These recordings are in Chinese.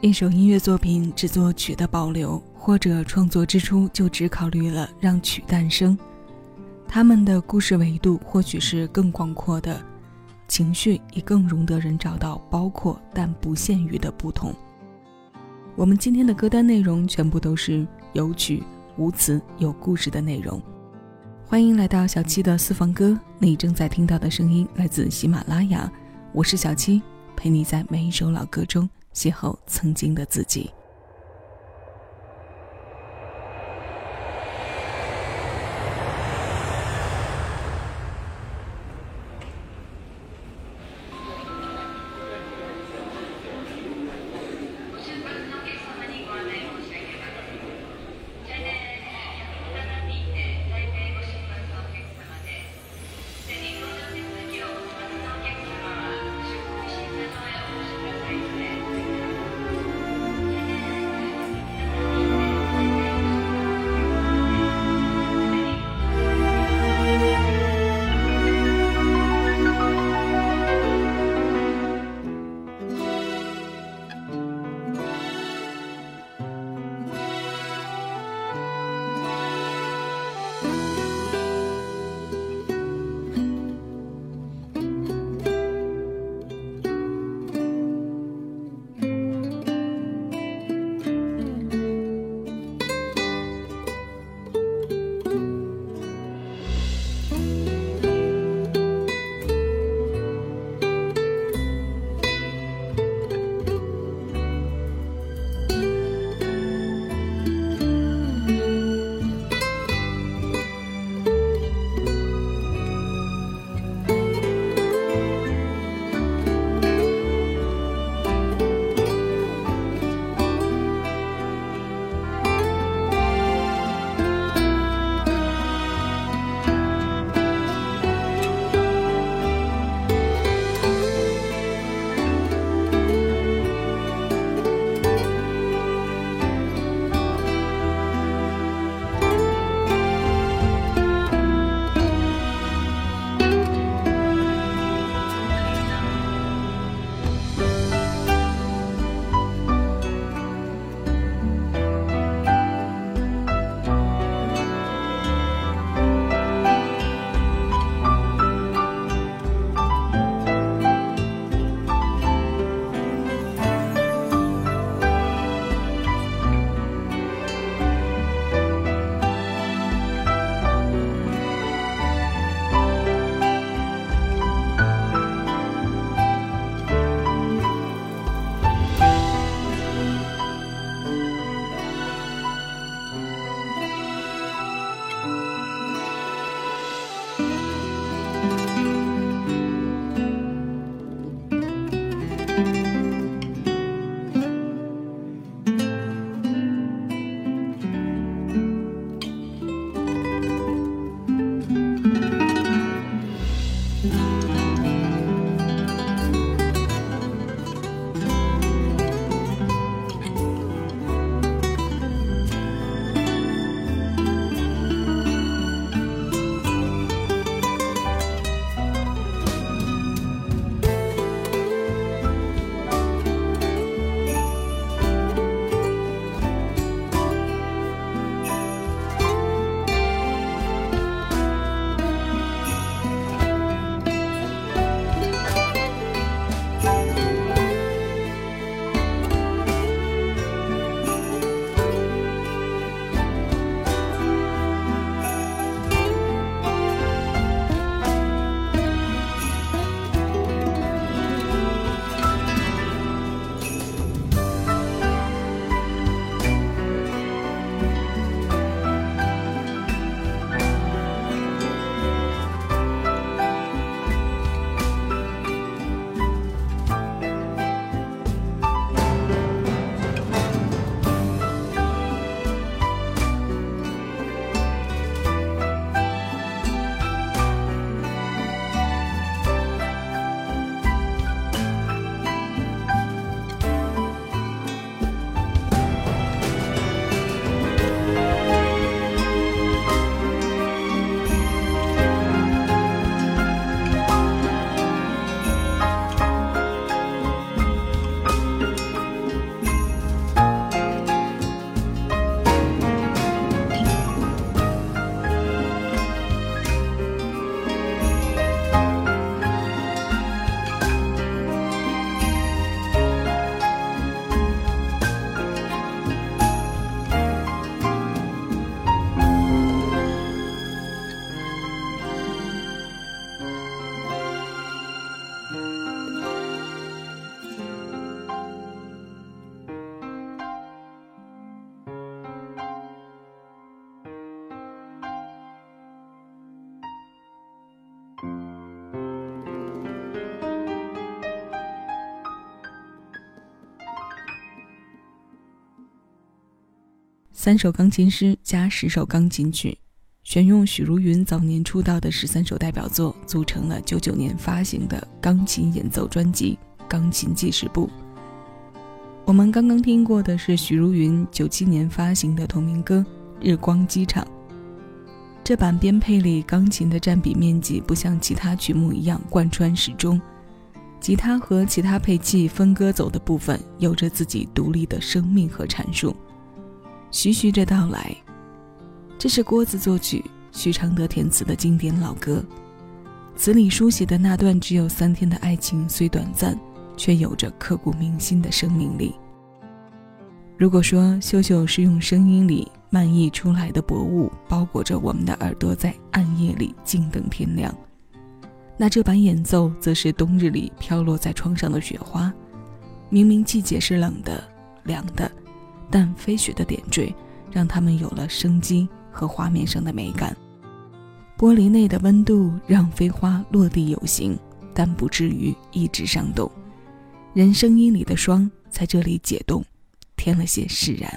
一首音乐作品只做曲的保留，或者创作之初就只考虑了让曲诞生，他们的故事维度或许是更广阔的，情绪也更容得人找到包括但不限于的不同。我们今天的歌单内容全部都是有曲无词有故事的内容。欢迎来到小七的私房歌，你正在听到的声音来自喜马拉雅，我是小七，陪你在每一首老歌中。邂逅曾经的自己。三首钢琴诗加十首钢琴曲，选用许茹芸早年出道的十三首代表作，组成了九九年发行的钢琴演奏专辑《钢琴记事簿》。我们刚刚听过的是许茹芸九七年发行的同名歌《日光机场》。这版编配里，钢琴的占比面积不像其他曲目一样贯穿始终，吉他和其他配器分割走的部分有着自己独立的生命和阐述。徐徐着到来，这是郭子作曲、徐常德填词的经典老歌。词里书写的那段只有三天的爱情，虽短暂，却有着刻骨铭心的生命力。如果说秀秀是用声音里漫溢出来的薄雾包裹着我们的耳朵，在暗夜里静等天亮，那这版演奏则是冬日里飘落在窗上的雪花。明明季节是冷的、凉的。但飞雪的点缀，让它们有了生机和画面上的美感。玻璃内的温度让飞花落地有形，但不至于一直上冻。人声音里的霜在这里解冻，添了些释然。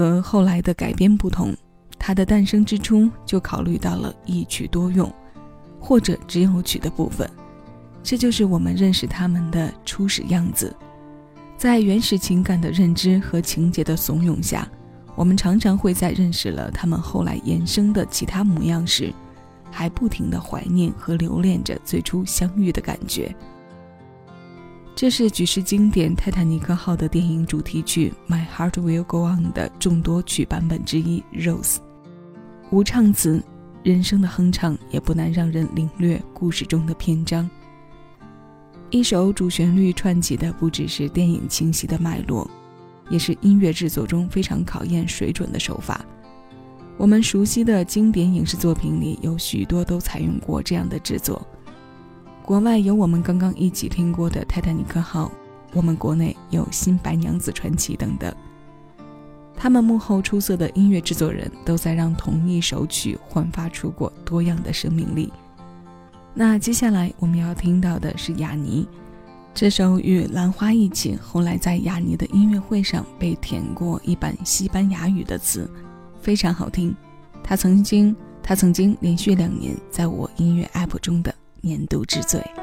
和后来的改编不同，它的诞生之初就考虑到了一曲多用，或者只有曲的部分。这就是我们认识他们的初始样子。在原始情感的认知和情节的怂恿下，我们常常会在认识了他们后来衍生的其他模样时，还不停地怀念和留恋着最初相遇的感觉。这是举世经典《泰坦尼克号》的电影主题曲《My Heart Will Go On》的众多曲版本之一，《Rose》。无唱词，人声的哼唱也不难让人领略故事中的篇章。一首主旋律串起的不只是电影清晰的脉络，也是音乐制作中非常考验水准的手法。我们熟悉的经典影视作品里有许多都采用过这样的制作。国外有我们刚刚一起听过的《泰坦尼克号》，我们国内有《新白娘子传奇》等等。他们幕后出色的音乐制作人都在让同一首曲焕发出过多样的生命力。那接下来我们要听到的是雅尼，这首与兰花一起，后来在雅尼的音乐会上被填过一版西班牙语的词，非常好听。他曾经，他曾经连续两年在我音乐 app 中的。年度之最。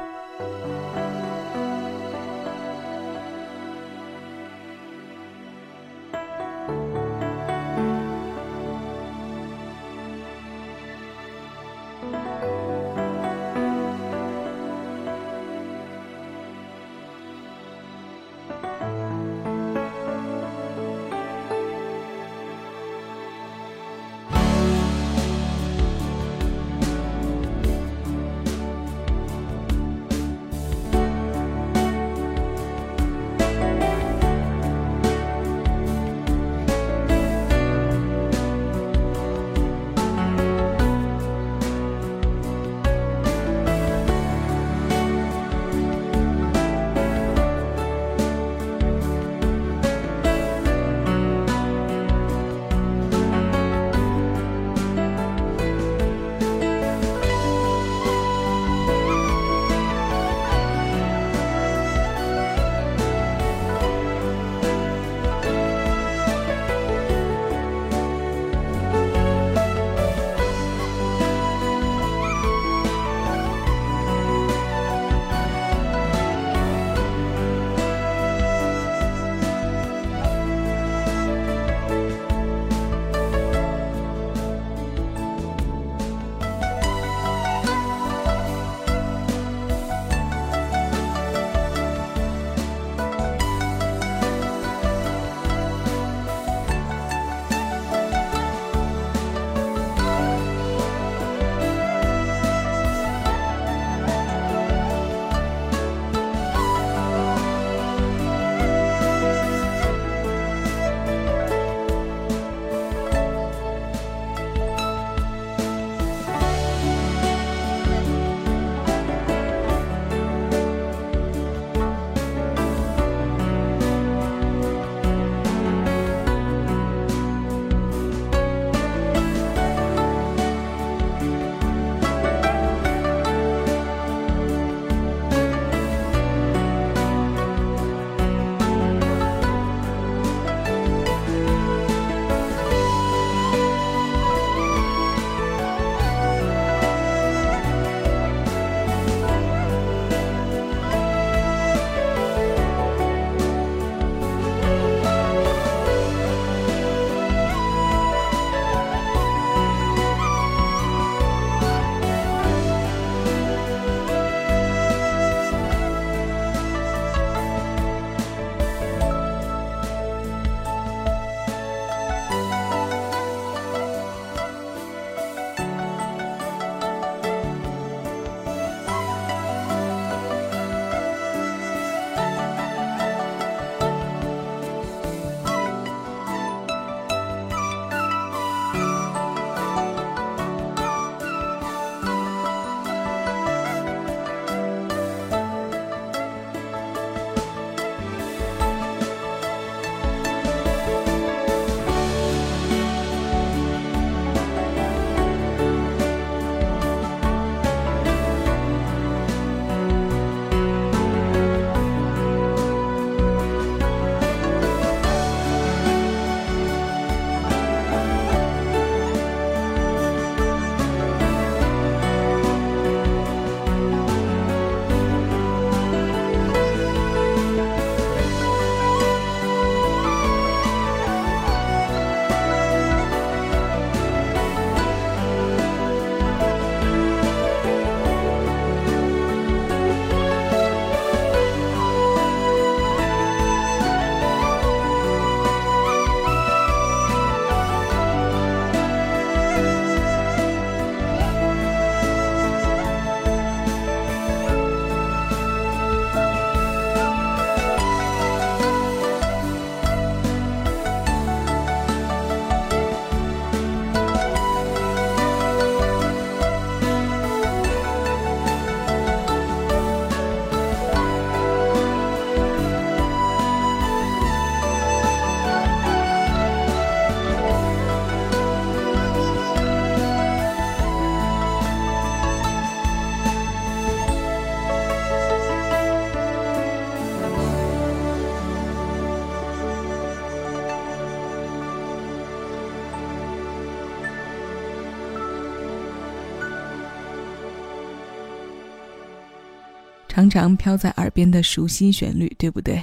常常飘在耳边的熟悉旋律，对不对？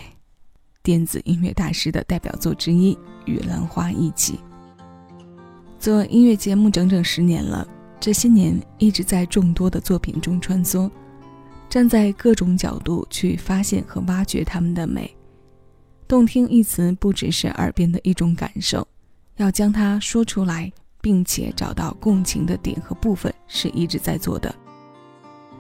电子音乐大师的代表作之一《与兰花一起》。做音乐节目整整十年了，这些年一直在众多的作品中穿梭，站在各种角度去发现和挖掘他们的美。动听一词不只是耳边的一种感受，要将它说出来。并且找到共情的点和部分是一直在做的。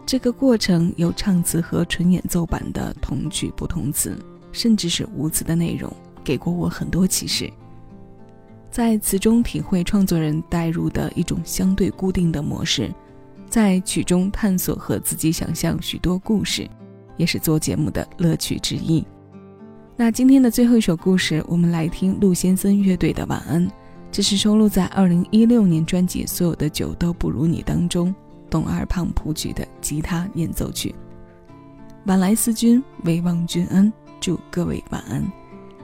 这个过程有唱词和纯演奏版的同曲不同词，甚至是无词的内容，给过我很多启示。在词中体会创作人带入的一种相对固定的模式，在曲中探索和自己想象许多故事，也是做节目的乐趣之一。那今天的最后一首故事，我们来听陆先森乐队的《晚安》。这是收录在二零一六年专辑《所有的酒都不如你》当中，董二胖谱曲的吉他演奏曲。晚来思君，唯望君恩，祝各位晚安。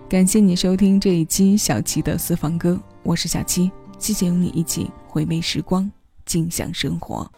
感谢你收听这一期小七的私房歌，我是小七，谢谢与你一起回味时光，尽享生活。